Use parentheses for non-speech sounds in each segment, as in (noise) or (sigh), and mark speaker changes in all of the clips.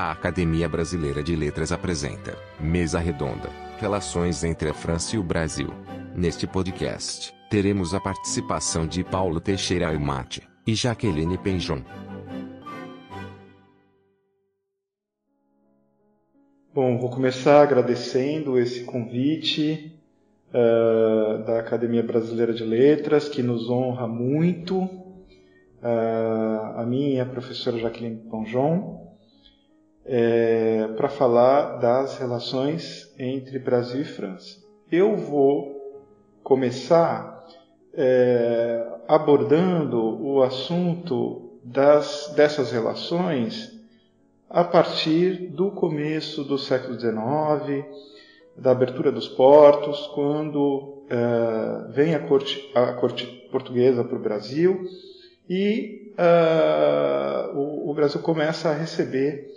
Speaker 1: A Academia Brasileira de Letras apresenta Mesa Redonda Relações entre a França e o Brasil. Neste podcast, teremos a participação de Paulo Teixeira Almate e Jaqueline Penjon.
Speaker 2: Bom, vou começar agradecendo esse convite uh, da Academia Brasileira de Letras, que nos honra muito. Uh, a mim e a professora Jaqueline Penjon é, para falar das relações entre Brasil e França. Eu vou começar é, abordando o assunto das, dessas relações a partir do começo do século XIX, da abertura dos portos, quando é, vem a corte, a corte portuguesa para o Brasil e uh, o, o Brasil começa a receber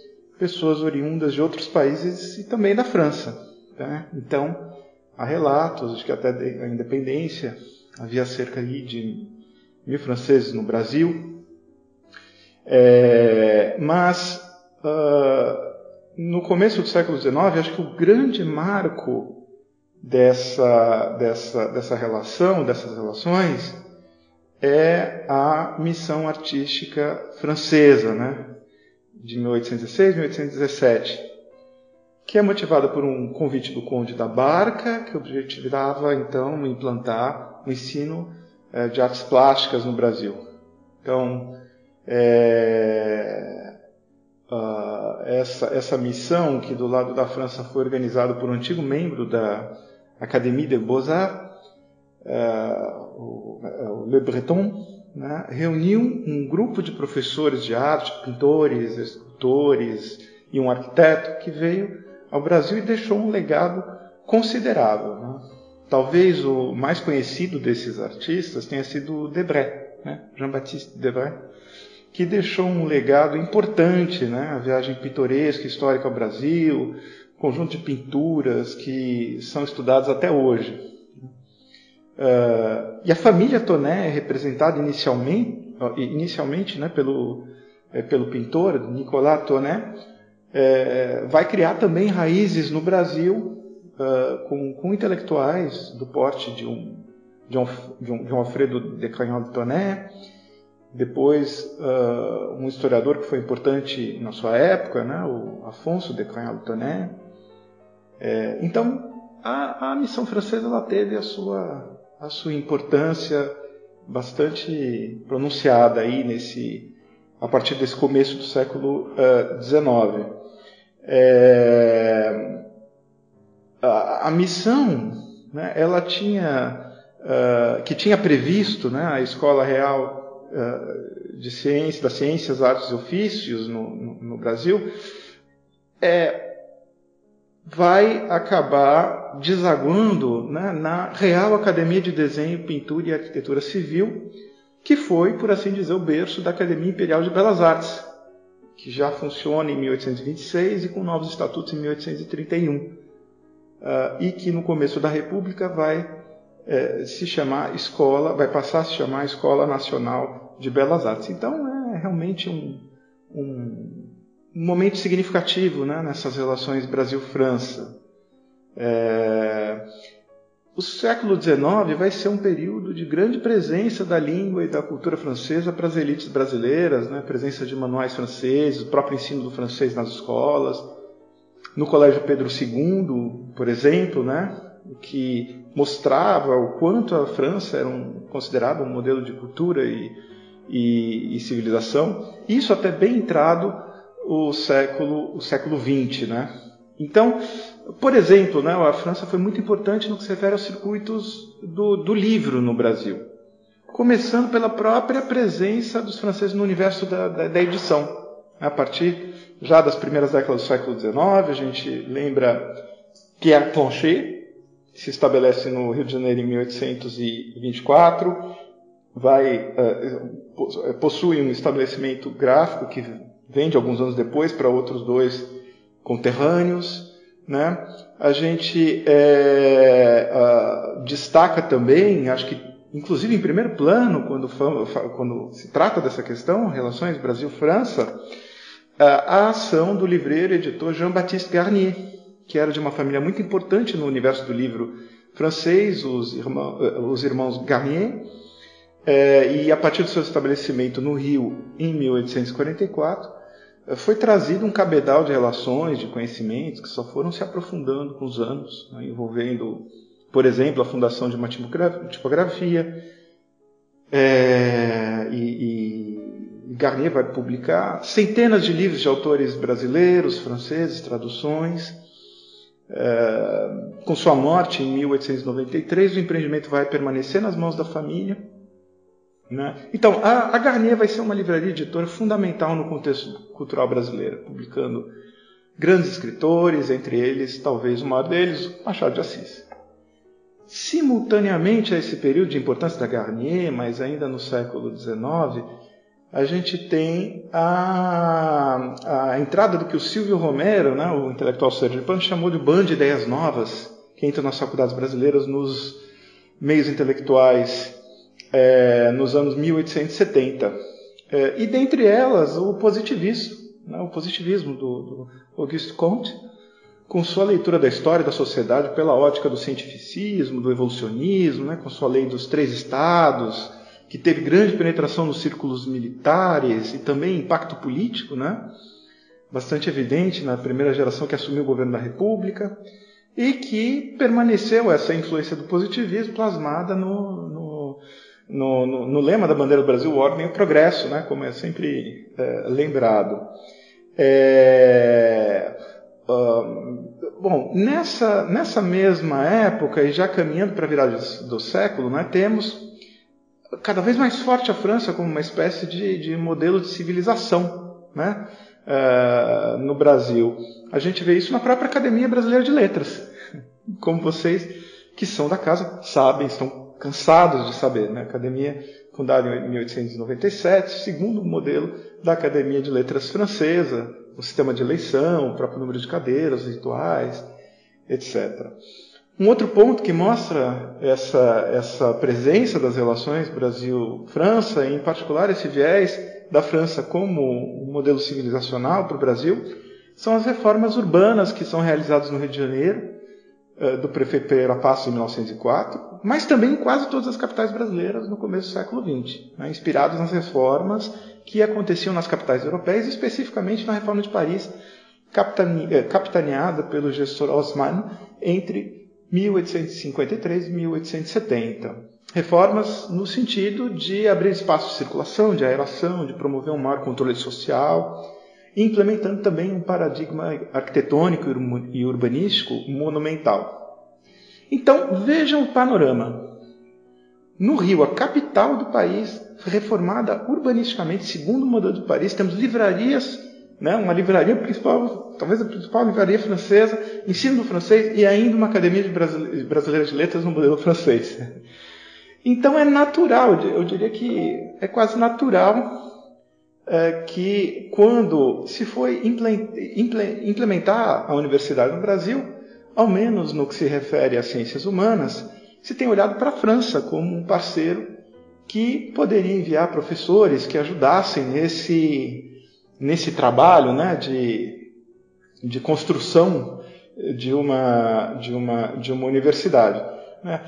Speaker 2: pessoas oriundas de outros países e também da França. Né? Então, há relatos de que até a independência havia cerca de mil franceses no Brasil. É, mas, uh, no começo do século XIX, acho que o grande marco dessa, dessa, dessa relação, dessas relações, é a missão artística francesa, né? De 1816 1817, que é motivada por um convite do Conde da Barca, que objetivava então implantar o ensino é, de artes plásticas no Brasil. Então, é, uh, essa, essa missão, que do lado da França foi organizada por um antigo membro da Académie des Beaux-Arts, uh, o Le Breton, né, reuniu um grupo de professores de arte, pintores, escultores e um arquiteto que veio ao Brasil e deixou um legado considerável. Né? Talvez o mais conhecido desses artistas tenha sido Debray, né? Jean-Baptiste Debray, que deixou um legado importante, né? a viagem pitoresca histórica ao Brasil, conjunto de pinturas que são estudados até hoje. Uh, e a família Toné é representada inicialmente, inicialmente né, pelo, é, pelo pintor Nicolas Toné, é, vai criar também raízes no Brasil uh, com, com, intelectuais do porte de um, de um, de um, de um Alfredo de Canhol de Toné, depois uh, um historiador que foi importante na sua época, né, o Afonso de Canhol de Toné. É, então, a, a missão francesa ela teve a sua a sua importância bastante pronunciada aí nesse a partir desse começo do século XIX. Uh, é, a, a, missão, né, ela tinha uh, que tinha previsto, né, a Escola Real uh, de Ciências, das Ciências, Artes e Ofícios no, no, no Brasil, é, vai acabar desaguando né, na Real Academia de Desenho, Pintura e Arquitetura Civil, que foi, por assim dizer, o berço da Academia Imperial de Belas Artes, que já funciona em 1826 e com novos estatutos em 1831, uh, ah, e que no começo da República vai eh, se chamar Escola, vai passar a se chamar Escola Nacional de Belas Artes. Então é realmente um, um um momento significativo né, nessas relações Brasil-França. É... O século XIX vai ser um período de grande presença da língua e da cultura francesa para as elites brasileiras, né? presença de manuais franceses, o próprio ensino do francês nas escolas. No Colégio Pedro II, por exemplo, né? que mostrava o quanto a França era um, considerada um modelo de cultura e, e, e civilização. Isso até bem entrado o século, o século XX, né? Então, por exemplo, né, a França foi muito importante no que se refere aos circuitos do, do livro no Brasil, começando pela própria presença dos franceses no universo da, da, da edição. A partir já das primeiras décadas do século XIX, a gente lembra Pierre Planchet, que se estabelece no Rio de Janeiro em 1824, vai, uh, possui um estabelecimento gráfico que vende alguns anos depois para outros dois conterrâneos. Né? A gente é, uh, destaca também, acho que inclusive em primeiro plano, quando, quando se trata dessa questão, relações Brasil-França, a ação do livreiro e editor Jean-Baptiste Garnier, que era de uma família muito importante no universo do livro francês, os irmãos, os irmãos Garnier, é, e a partir do seu estabelecimento no Rio em 1844, foi trazido um cabedal de relações, de conhecimentos que só foram se aprofundando com os anos, né, envolvendo, por exemplo, a fundação de uma tipografia. É, e, e Garnier vai publicar centenas de livros de autores brasileiros, franceses, traduções. É, com sua morte em 1893, o empreendimento vai permanecer nas mãos da família né? Então, a, a Garnier vai ser uma livraria editora fundamental no contexto cultural brasileiro, publicando grandes escritores, entre eles, talvez o maior deles, Machado de Assis. Simultaneamente a esse período de importância da Garnier, mas ainda no século XIX, a gente tem a, a entrada do que o Silvio Romero, né, o intelectual sergipano, chamou de band de ideias novas, que entra nas faculdades brasileiras, nos meios intelectuais é, nos anos 1870. É, e dentre elas, o positivismo, né, o positivismo do, do Auguste Comte, com sua leitura da história da sociedade pela ótica do cientificismo, do evolucionismo, né, com sua lei dos três estados, que teve grande penetração nos círculos militares e também impacto político, né, bastante evidente na primeira geração que assumiu o governo da República, e que permaneceu essa influência do positivismo plasmada no, no no, no, no, lema da bandeira do Brasil, ordem e progresso, né, como é sempre é, lembrado. É, uh, bom, nessa, nessa mesma época, e já caminhando para a virada do século, né, temos cada vez mais forte a França como uma espécie de, de modelo de civilização né, uh, no Brasil. A gente vê isso na própria Academia Brasileira de Letras, (laughs) como vocês que são da casa sabem, estão cansados de saber. Né? Academia fundada em 1897, segundo modelo da Academia de Letras Francesa, o sistema de eleição, o próprio número de cadeiras, rituais, etc. Um outro ponto que mostra essa, essa presença das relações Brasil-França, em particular esse viés da França como um modelo civilizacional para o Brasil, são as reformas urbanas que são realizadas no Rio de Janeiro, do prefeito Pereira Passo em 1904, mas também em quase todas as capitais brasileiras no começo do século XX, né, inspirados nas reformas que aconteciam nas capitais europeias, especificamente na Reforma de Paris, eh, capitaneada pelo gestor Haussmann entre 1853 e 1870. Reformas no sentido de abrir espaço de circulação, de aeração, de promover um maior controle social, implementando também um paradigma arquitetônico e urbanístico monumental. Então, vejam o panorama. No Rio, a capital do país, reformada urbanisticamente, segundo o modelo de Paris, temos livrarias, né, uma livraria principal, talvez a principal livraria francesa, ensino do francês e ainda uma academia de brasileira de letras no modelo francês. Então é natural, eu diria que é quase natural é, que quando se foi implementar a universidade no Brasil, ao menos no que se refere às ciências humanas, se tem olhado para a França como um parceiro que poderia enviar professores que ajudassem nesse, nesse trabalho né, de, de construção de uma, de uma, de uma universidade. Né.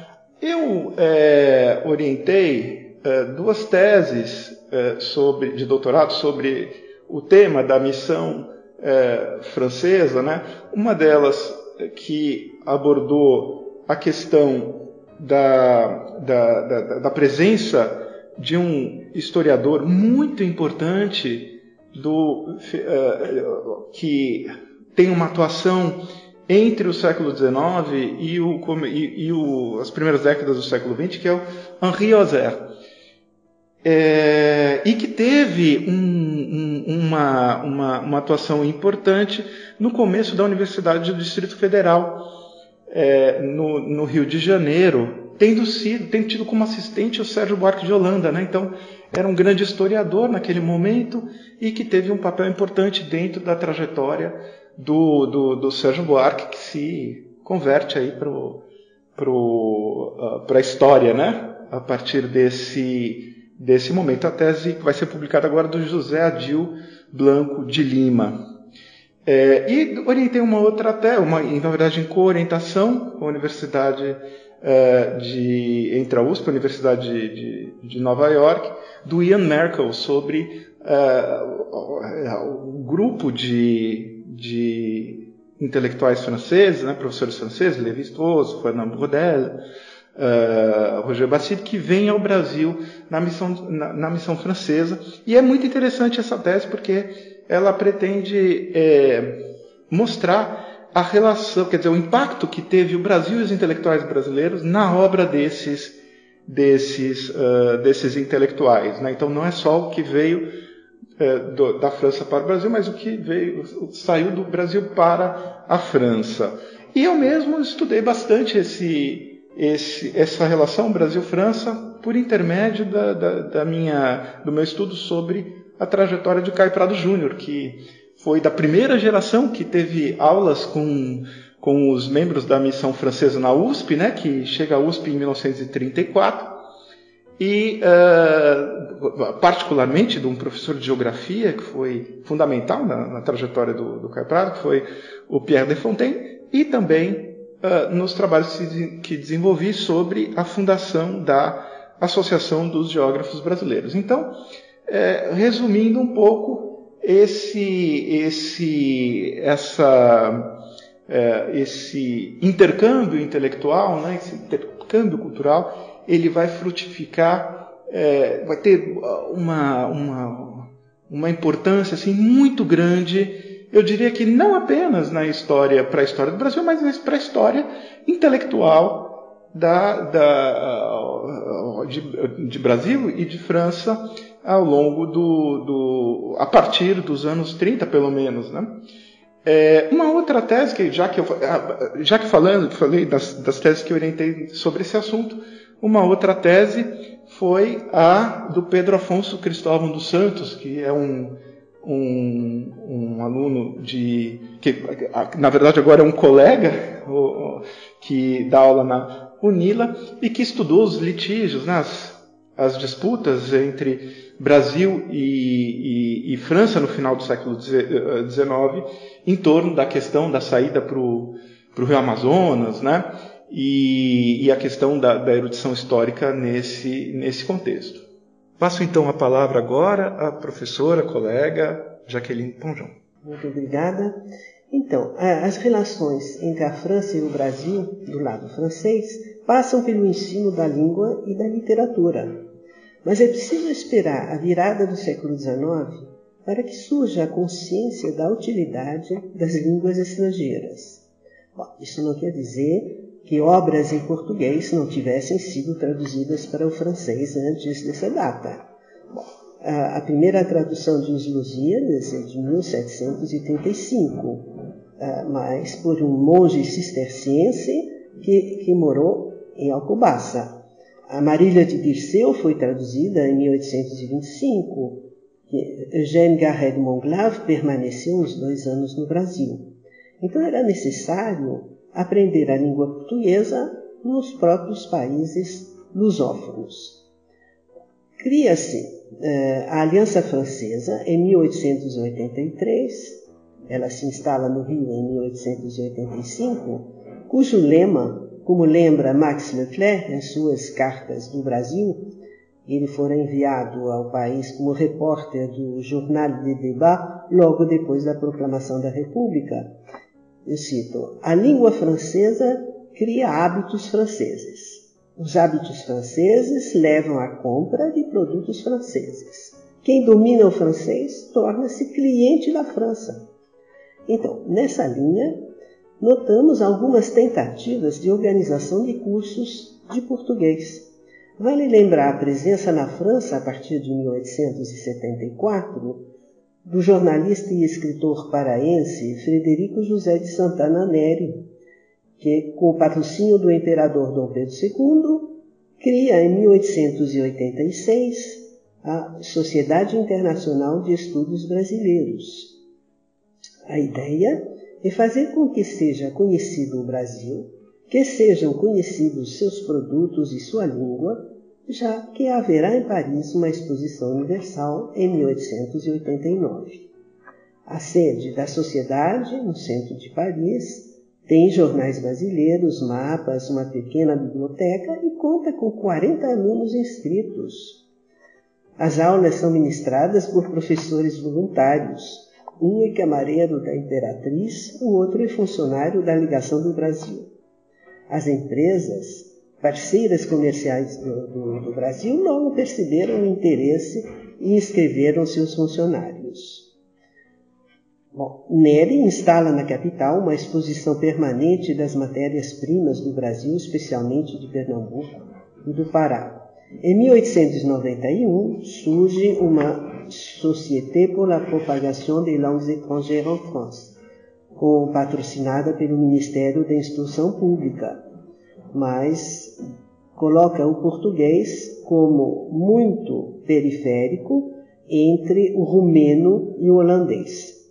Speaker 2: Eu é, orientei é, duas teses é, sobre, de doutorado sobre o tema da missão é, francesa, né? Uma delas que abordou a questão da, da, da, da presença de um historiador muito importante do, uh, que tem uma atuação entre o século XIX e, o, e, e o, as primeiras décadas do século XX, que é o Henri Ozer é, e que teve um, um, uma, uma, uma, atuação importante no começo da Universidade do Distrito Federal, é, no, no, Rio de Janeiro, tendo, sido, tendo tido como assistente o Sérgio Buarque de Holanda. Né? Então, era um grande historiador naquele momento e que teve um papel importante dentro da trajetória do, do, do Sérgio Buarque, que se converte aí para pro, uh, a história, né? a partir desse desse momento. A tese que vai ser publicada agora do José Adil Blanco de Lima. É, e orientei uma outra até, uma, na verdade em co-orientação com a Universidade é, de, entre a USP e a Universidade de, de, de Nova York, do Ian Merkel sobre é, o grupo de, de intelectuais franceses, né, professores franceses, Lévi-Strauss, Fernand Braudel, uh, Roger Bastide, que vem ao Brasil na missão, na, na, missão francesa. E é muito interessante essa tese porque ela pretende é, mostrar a relação, quer dizer, o impacto que teve o Brasil e os intelectuais brasileiros na obra desses, desses, uh, desses intelectuais. Né? Então não é só o que veio da França para o Brasil, mas o que veio, saiu do Brasil para a França. E eu mesmo estudei bastante esse, esse, essa relação Brasil-França por intermédio da, da, da, minha, do meu estudo sobre a trajetória de Caio Prado Júnior, que foi da primeira geração que teve aulas com, com os membros da missão francesa na USP, né, que chega à USP em 1934, e uh, particularmente de um professor de geografia que foi fundamental na, na trajetória do, do Caio Prado, que foi o Pierre de Fontaine, e também uh, nos trabalhos que desenvolvi sobre a fundação da Associação dos Geógrafos Brasileiros. Então, é, resumindo um pouco esse, esse, essa, é, esse intercâmbio intelectual, né, esse intercâmbio cultural, ele vai frutificar, é, vai ter uma, uma, uma importância assim, muito grande, eu diria que não apenas na história, para a história do Brasil, mas para a história intelectual da, da, de, de Brasil e de França ao longo do, do a partir dos anos 30 pelo menos, né? É, uma outra tese que já que eu ah, já que falando falei das, das teses que eu orientei sobre esse assunto, uma outra tese foi a do Pedro Afonso Cristóvão dos Santos, que é um um, um aluno de que na verdade agora é um colega que dá aula na Unila e que estudou os litígios, né, as, as disputas entre Brasil e, e, e, França no final do século XIX eh, em torno da questão da saída para o Rio Amazonas, né? E, e a questão da, da, erudição histórica nesse, nesse contexto. Passo então a palavra agora à professora, colega Jaqueline Ponjão.
Speaker 3: Muito obrigada. Então, as relações entre a França e o Brasil, do lado francês, passam pelo ensino da língua e da literatura, mas é preciso esperar a virada do século XIX para que surja a consciência da utilidade das línguas estrangeiras. Bom, isso não quer dizer que obras em português não tivessem sido traduzidas para o francês antes dessa data. Bom, a, primeira tradução de Os Lusíadas é de 1735, mas por um monge cisterciense que, que morou em Alcobaça. A Marília de Dirceu foi traduzida em 1825. Eugène Garret Monglave permaneceu uns dois anos no Brasil. Então era necessário aprender a língua portuguesa nos próprios países lusófonos. Cria-se eh, a Aliança Francesa em 1883, ela se instala no Rio em 1885, cujo lema como lembra Max Leclerc em suas cartas do Brasil, ele fora enviado ao país como repórter do Jornal de Débat logo depois da proclamação da República. Eu cito: A língua francesa cria hábitos franceses. Os hábitos franceses levam à compra de produtos franceses. Quem domina o francês torna-se cliente da França. Então, nessa linha, notamos algumas tentativas de organização de cursos de português. Vale lembrar a presença na França, a partir de 1874, do jornalista e escritor paraense Frederico José de Santana Neri, que, com o patrocínio do imperador Dom Pedro II, cria em 1886 a Sociedade Internacional de Estudos Brasileiros. A ideia e fazer com que seja conhecido o Brasil, que sejam conhecidos seus produtos e sua língua, já que haverá em Paris uma exposição universal em 1889. A sede da sociedade, no centro de Paris, tem jornais brasileiros, mapas, uma pequena biblioteca e conta com 40 alunos inscritos. As aulas são ministradas por professores voluntários. Um é camareiro da Imperatriz, o outro é funcionário da Ligação do Brasil. As empresas, parceiras comerciais do, do, do Brasil, logo perceberam o interesse e inscreveram seus funcionários. Bom, instala na capital uma exposição permanente das matérias-primas do Brasil, especialmente de Pernambuco e do Pará. Em 1891 surge uma Société pour la propagation des langues étrangères en France, patrocinada pelo Ministério da Instrução Pública, mas coloca o português como muito periférico entre o rumeno e o holandês.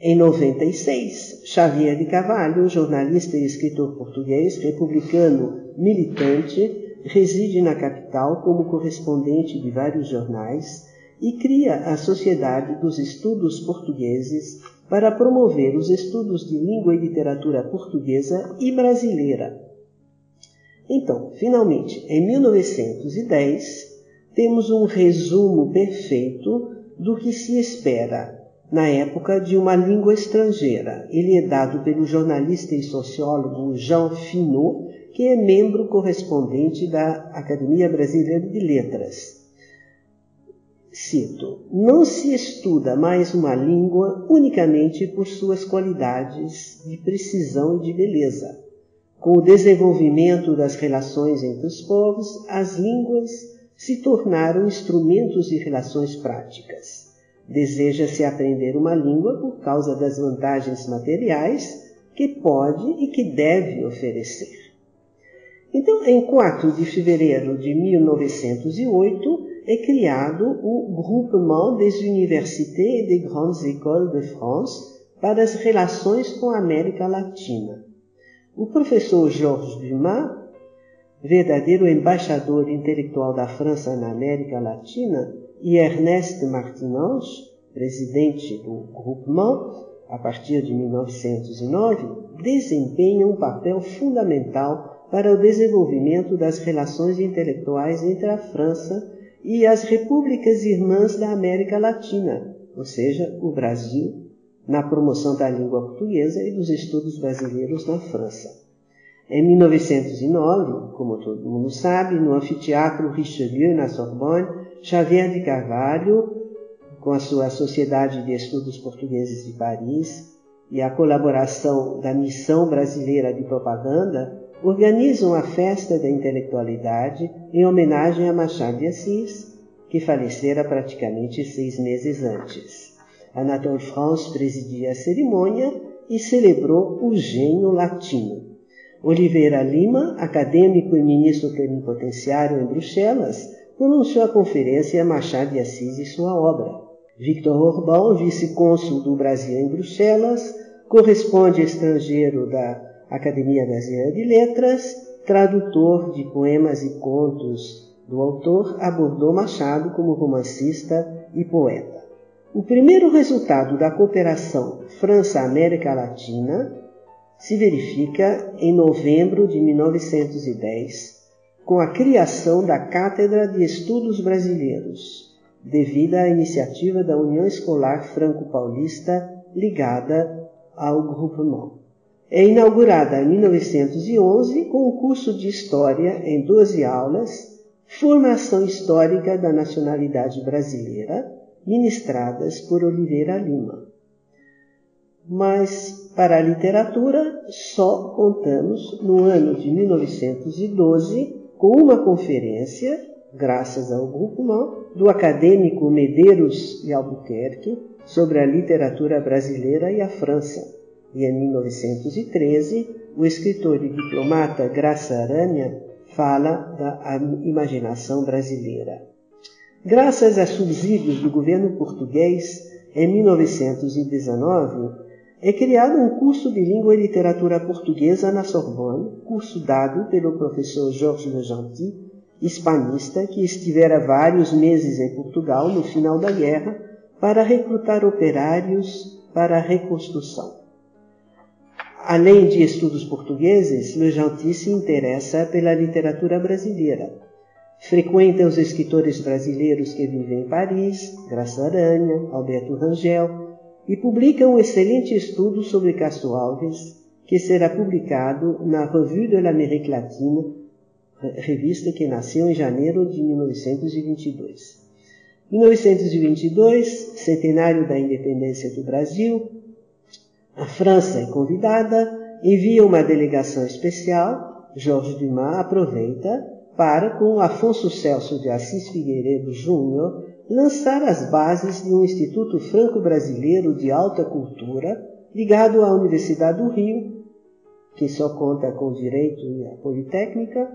Speaker 3: Em 96, Xavier de Carvalho, jornalista e escritor português, republicano militante, reside na capital como correspondente de vários jornais e cria a Sociedade dos Estudos Portugueses para promover os estudos de língua e literatura portuguesa e brasileira. Então, finalmente, em 1910, temos um resumo perfeito do que se espera na época de uma língua estrangeira. Ele é dado pelo jornalista e sociólogo Jean Finot, que é membro correspondente da Academia Brasileira de Letras. Cito: Não se estuda mais uma língua unicamente por suas qualidades de precisão e de beleza. Com o desenvolvimento das relações entre os povos, as línguas se tornaram instrumentos de relações práticas. Deseja-se aprender uma língua por causa das vantagens materiais que pode e que deve oferecer. Então, em 4 de fevereiro de 1908, é criado o Groupement des Universités et des Grandes Écoles de France para as relações com a América Latina. O professor Georges Dumas, verdadeiro embaixador intelectual da França na América Latina, e Ernest Martinange, presidente do Groupement, a partir de 1909, desempenha um papel fundamental para o desenvolvimento das relações intelectuais entre a França e as repúblicas irmãs da América Latina, ou seja, o Brasil, na promoção da língua portuguesa e dos estudos brasileiros na França. Em 1909, como todo mundo sabe, no anfiteatro Richelieu, na Sorbonne, Xavier de Carvalho, com a sua Sociedade de Estudos Portugueses de Paris e a colaboração da Missão Brasileira de Propaganda, organizam a Festa da Intelectualidade em homenagem a Machado de Assis, que falecera praticamente seis meses antes. Anatole France presidia a cerimônia e celebrou o gênio latino. Oliveira Lima, acadêmico e ministro plenipotenciário em Bruxelas, pronunciou a conferência Machado de Assis e sua obra. Victor Orbán, vice-cônsul do Brasil em Bruxelas, corresponde estrangeiro da Academia Brasileira de Letras, tradutor de poemas e contos do autor, abordou Machado como romancista e poeta. O primeiro resultado da cooperação França-América Latina se verifica em novembro de 1910, com a criação da Cátedra de Estudos Brasileiros, devido à iniciativa da União Escolar Franco-Paulista ligada ao Groupement. É inaugurada em 1911 com o curso de História em 12 aulas, Formação Histórica da Nacionalidade Brasileira, ministradas por Oliveira Lima. Mas para a literatura só contamos no ano de 1912 com uma conferência, graças ao grupo do acadêmico Medeiros de Albuquerque sobre a literatura brasileira e a França. E em 1913, o escritor e diplomata Graça Aranha fala da imaginação brasileira. Graças a subsídios do governo português, em 1919, é criado um curso de língua e literatura portuguesa na Sorbonne, curso dado pelo professor Jorge Legentil, hispanista, que estivera vários meses em Portugal no final da guerra para recrutar operários para a reconstrução. Além de estudos portugueses, Le Gentil se interessa pela literatura brasileira. Frequenta os escritores brasileiros que vivem em Paris, Graça Aranha, Alberto Rangel, e publica um excelente estudo sobre Castro Alves, que será publicado na Revue de l'Amérique Latine, revista que nasceu em janeiro de 1922. 1922, centenário da independência do Brasil, a França é convidada, envia uma delegação especial. Jorge Dumas aproveita para, com Afonso Celso de Assis Figueiredo Júnior, lançar as bases de um Instituto Franco-Brasileiro de Alta Cultura ligado à Universidade do Rio, que só conta com direito e a Politécnica,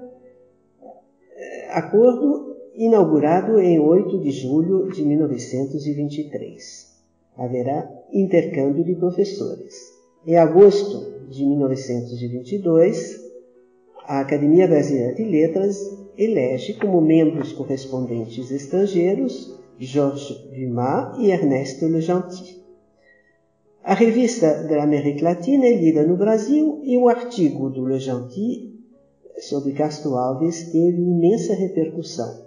Speaker 3: acordo inaugurado em 8 de julho de 1923 haverá intercâmbio de professores. Em agosto de 1922, a Academia Brasileira de Letras elege como membros correspondentes estrangeiros Georges Dumas e Ernesto Le Gentil. A revista da América Latina é lida no Brasil e o artigo do Le Gentil sobre Castro Alves teve imensa repercussão.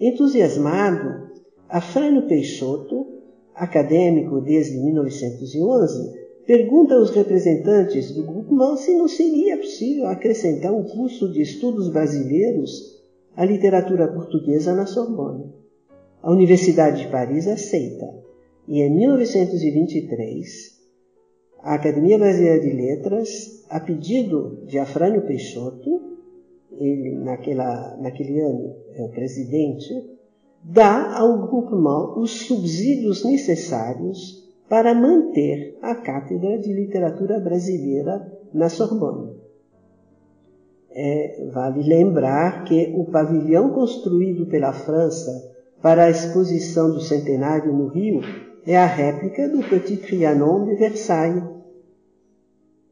Speaker 3: Entusiasmado, Afrânio Peixoto acadêmico desde 1911, pergunta aos representantes do grupo se não seria possível acrescentar um curso de estudos brasileiros à literatura portuguesa na Sorbonne. A Universidade de Paris aceita, e em 1923, a Academia Brasileira de Letras, a pedido de Afrânio Peixoto, ele naquela, naquele ano é o presidente, dá ao groupement os subsídios necessários para manter a Cátedra de Literatura Brasileira na Sorbonne. É, vale lembrar que o pavilhão construído pela França para a exposição do centenário no Rio é a réplica do Petit Trianon de Versailles.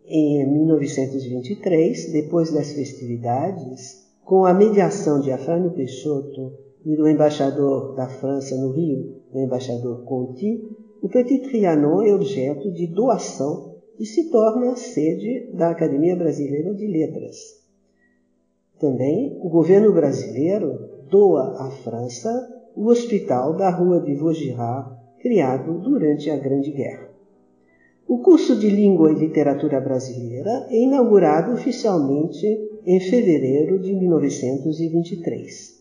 Speaker 3: Em 1923, depois das festividades, com a mediação de Afrânio Peixoto e do embaixador da França no Rio, o embaixador Conti, o Petit Trianon é objeto de doação e se torna sede da Academia Brasileira de Letras. Também o governo brasileiro doa à França o hospital da Rua de Vaugirard, criado durante a Grande Guerra. O curso de Língua e Literatura Brasileira é inaugurado oficialmente em fevereiro de 1923.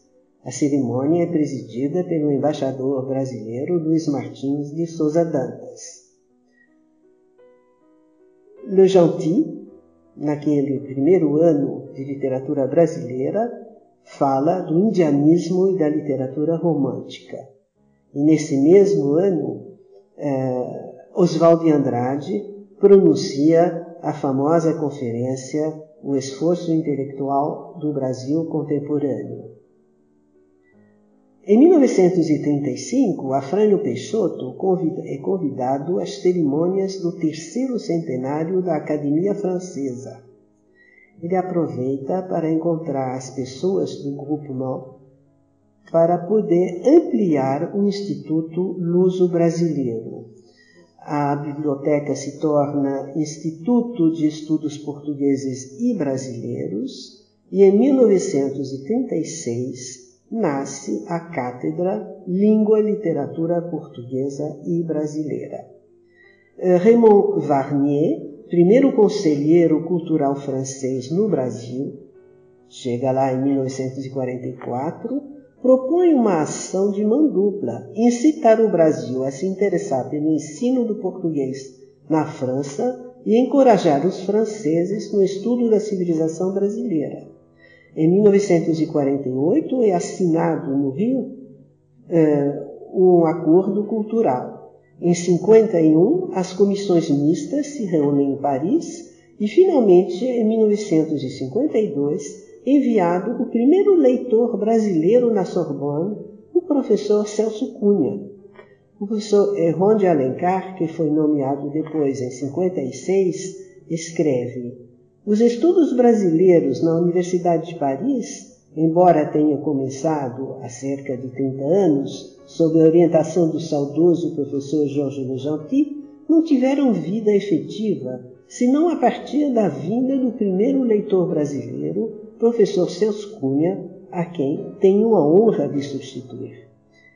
Speaker 3: A cerimônia é presidida pelo embaixador brasileiro Luiz Martins de Souza Dantas. Le Gentil, naquele primeiro ano de literatura brasileira, fala do indianismo e da literatura romântica. E nesse mesmo ano, eh, Oswald de Andrade pronuncia a famosa conferência O Esforço Intelectual do Brasil Contemporâneo. Em 1935, Afrânio Peixoto é convidado às cerimônias do terceiro centenário da Academia Francesa. Ele aproveita para encontrar as pessoas do grupo NO para poder ampliar o Instituto Luso-Brasileiro. A biblioteca se torna Instituto de Estudos Portugueses e Brasileiros e em 1936 nasce a Cátedra Língua e Literatura Portuguesa e Brasileira. Eh, Raymond Varnier, primeiro conselheiro cultural francês no Brasil, chega lá em 1944, propõe uma ação de mão dupla, incitar o Brasil a se interessar pelo ensino do português na França e encorajar os franceses no estudo da civilização brasileira. Em 1948 é assinado no Rio eh, um acordo cultural. Em 51, as comissões mistas se reúnem em Paris e, finalmente, em 1952, enviado o primeiro leitor brasileiro na Sorbonne, o professor Celso Cunha. O professor Erron de Alencar, que foi nomeado depois em 56, escreve os estudos brasileiros na Universidade de Paris, embora tenha começado há cerca de 30 anos, sob a orientação do saudoso professor Jorge Le Gentil, não tiveram vida efetiva senão a partir da vinda do primeiro leitor brasileiro, professor Celso Cunha, a quem tenho a honra de substituir.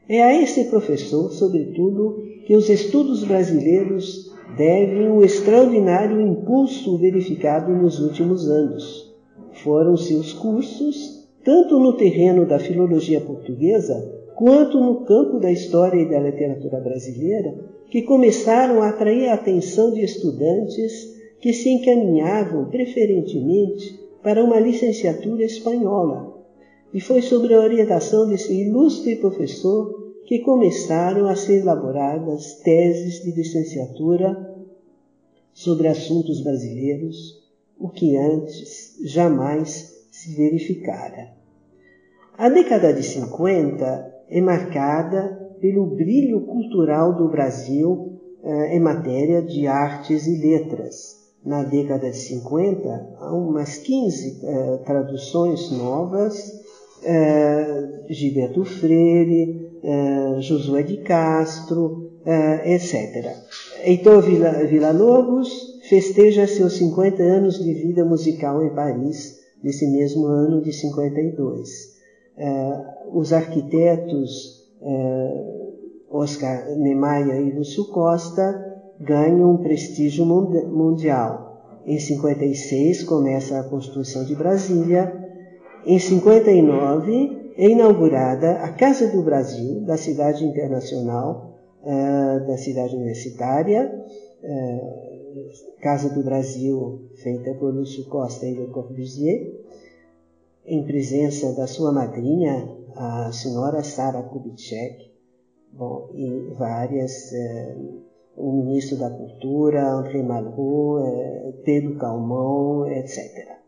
Speaker 3: É a esse professor, sobretudo, que os estudos brasileiros devem o extraordinário impulso verificado nos últimos anos. Foram seus cursos, tanto no terreno da filologia portuguesa, quanto no campo da história e da literatura brasileira, que começaram a atrair a atenção de estudantes que se encaminhavam preferentemente para uma licenciatura espanhola. E foi sobre a orientação desse ilustre professor que começaram a ser elaboradas teses de licenciatura sobre assuntos brasileiros, o que antes jamais se verificara. A década de 50 é marcada pelo brilho cultural do Brasil eh, em matéria de artes e letras. Na década de 50, há umas 15 eh, traduções novas, eh, Gilberto Freire, Josué de Castro, etc. Heitor Villa-Lobos festeja seus 50 anos de vida musical em Paris, nesse mesmo ano de 52. Uh, os arquitetos uh, Oscar Niemeyer e Lúcio Costa ganham um prestígio mundial. Em 56 começa a construção de Brasília. Em 59 é inaugurada a Casa do Brasil, da cidade internacional, uh, da cidade universitária, uh, Casa do Brasil, feita por Lúcio Costa e Le Corbusier, em presença da sua madrinha, a senhora Sara Kubitschek, bom, e várias, uh, o ministro da Cultura, André Malraux, Pedro Calmon, etc.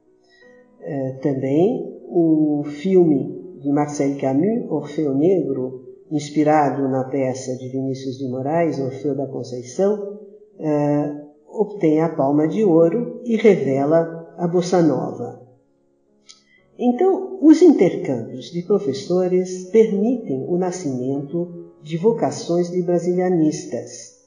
Speaker 3: também o filme de Marcel Camus, Orfeu Negro, inspirado na peça de Vinícius de Moraes, Orfeu da Conceição, uh, obtém a palma de ouro e revela a bossa nova. Então, os intercâmbios de professores permitem o nascimento de vocações de brasilianistas.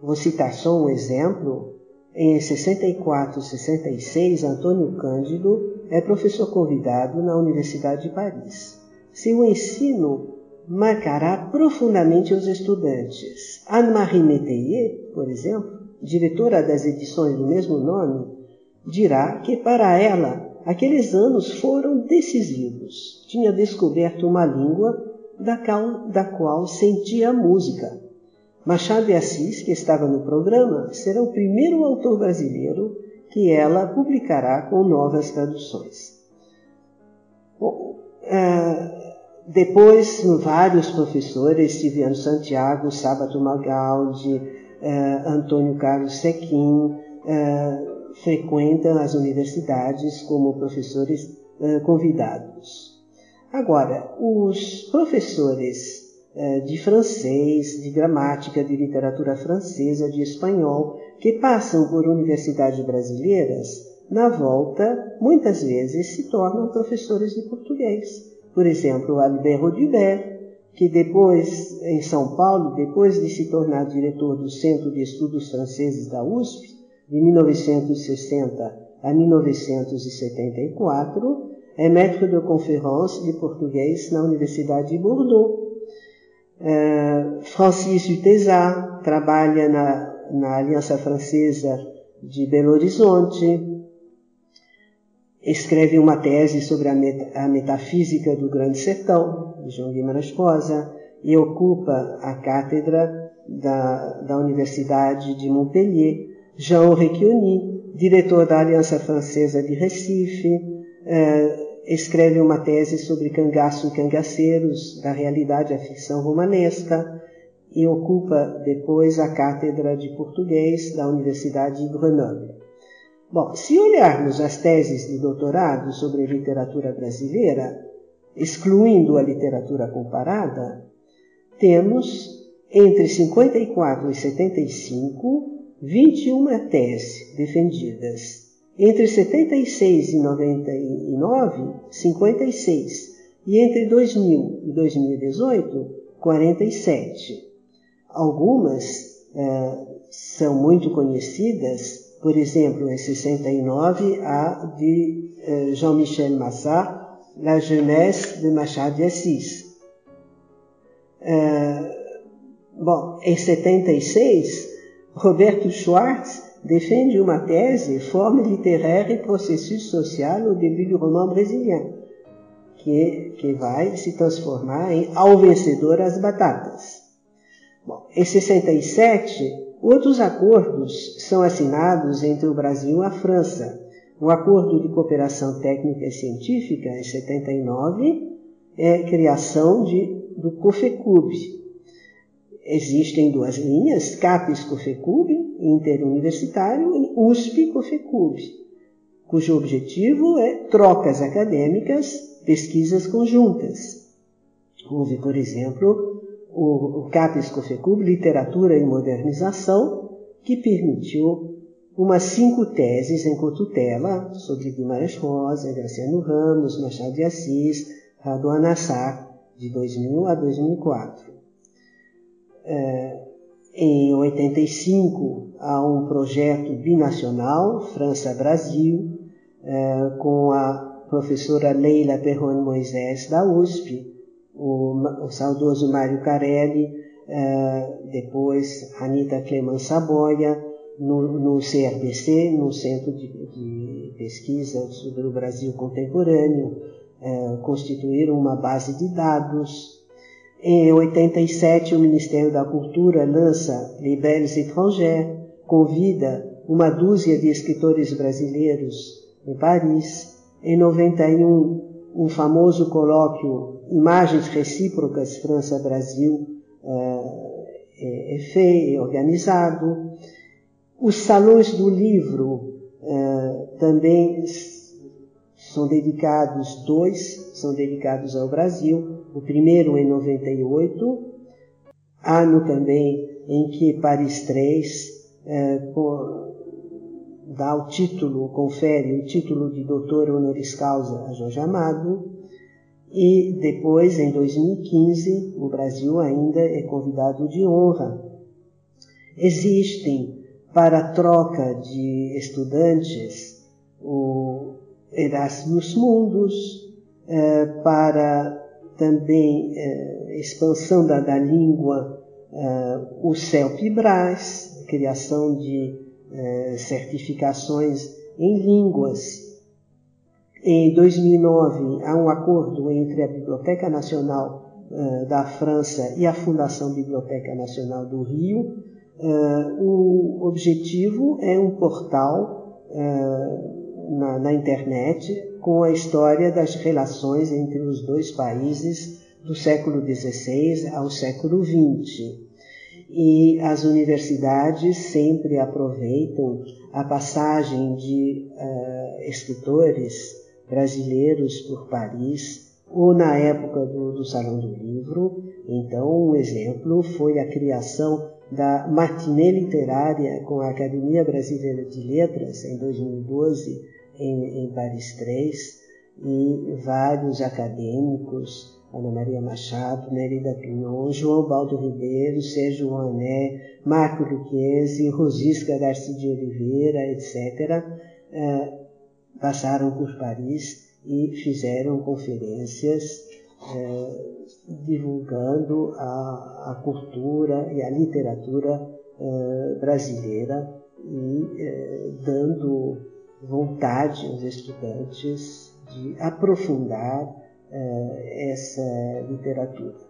Speaker 3: Vou citar só um exemplo. Em 64 66, Antônio Cândido é professor convidado na Universidade de Paris. Seu ensino marcará profundamente os estudantes. Anne-Marie Métayer, por exemplo, diretora das edições do mesmo nome, dirá que para ela aqueles anos foram decisivos. Tinha descoberto uma língua da qual, da qual sentia a música. Machado de Assis, que estava no programa, será o primeiro autor brasileiro que ela publicará com novas traduções. Bom, uh, depois, vários professores, Silviano Santiago, Sábato Magaldi, eh, Antônio Carlos Sequim, eh, frequentam as universidades como professores convidados. Agora, os professores de francês, de gramática, de literatura francesa, de espanhol, que passam por universidades brasileiras, na volta, muitas vezes se tornam professores de português por exemplo, Albert Rodibert, que depois, em São Paulo, depois de se tornar diretor do Centro de Estudos Franceses da USP, de 1960 a 1974, é maître de conférence de português na Universidade de Bordeaux. Uh, Francis Utesat trabalha na, na Aliança Francesa de Belo Horizonte, escreve uma tese sobre a, met a metafísica do Grande Sertão, de João Guimarães Rosa, e ocupa a cátedra da, da Universidade de Montpellier. Jean Recchioni, diretor da Aliança Francesa de Recife, eh, escreve uma tese sobre cangaço e cangaceiros, da realidade à ficção romanesca, e ocupa depois a cátedra de português da Universidade de Grenoble. Bom, se olharmos as teses de doutorado sobre literatura brasileira, excluindo a literatura comparada, temos entre 54 e 75 21 teses defendidas. Entre 76 e 99, 56. E entre 2000 e 2018, 47. Algumas eh, são muito conhecidas, por exemplo, em 69, a de uh, Jean-Michel Massat, La Jeunesse de Machado de Assis. Uh, bom, em 76, Roberto Schwartz defende uma tese Forme littéraire et processus social au début du roman brésilien, que, que vai se transformar em Ao Vencedor as Batatas. Bom, em 67, outros acordos são assinados entre o Brasil e a França. O Acordo de Cooperação Técnica e Científica, em 79, é criação de, do COFECUB. Existem duas linhas, CAPES-COFECUB, interuniversitário, e USP-COFECUB, cujo objetivo é trocas acadêmicas, pesquisas conjuntas. Houve, por exemplo, o, o CAPES-COFECUB Literatura e Modernização, que permitiu umas cinco teses em cotutela sobre Guimarães Rosa, Graciano Ramos, Machado de Assis, Raduan Assar, de 2000 a 2004. É, em 85 há um projeto binacional, França-Brasil, é, com a professora Leila Perron Moisés da USP, o, o saudoso Mário Carelli, é, depois Anita Clemens Saboia, no, no, CRBC, no Centro de, de, Pesquisa sobre o Brasil Contemporâneo, é, constituíram uma base de dados em 87, o Ministério da Cultura lança Libelles étrangers, convida uma dúzia de escritores brasileiros em Paris. Em 91, um famoso colóquio Imagens Recíprocas França-Brasil é, é, feito, é organizado. Os salões do livro é, também são dedicados, dois são dedicados ao Brasil, o primeiro em 98, ano também em que Paris 3 é, dá o título, confere o título de doutor honoris causa a Jorge Amado, e depois, em 2015, o Brasil ainda é convidado de honra. Existem, para troca de estudantes, o Erasmus Mundus, é, para também eh, expansão da, da língua, eh, o CELPIBRAS, criação de eh, certificações em línguas. Em 2009, há um acordo entre a Biblioteca Nacional eh, da França e a Fundação Biblioteca Nacional do Rio. Eh, o objetivo é um portal eh, na, na internet com a história das relações entre os dois países do século XVI ao século XX. E as universidades sempre aproveitam a passagem de uh, escritores brasileiros por Paris, ou na época do, do Salão do Livro. Então, um exemplo foi a criação da matinê literária com a Academia Brasileira de Letras em 2012 em, em Paris 3 e vários acadêmicos, Ana Maria Machado, Nerida Pinhon, João Baldo Ribeiro, Sérgio Roné, Marco Luquezzi, Rosisca Garcia de Oliveira, etc., passaram por Paris e fizeram conferências eh, divulgando a, a, cultura e a literatura eh, brasileira e dando vontade aos estudantes de aprofundar essa literatura.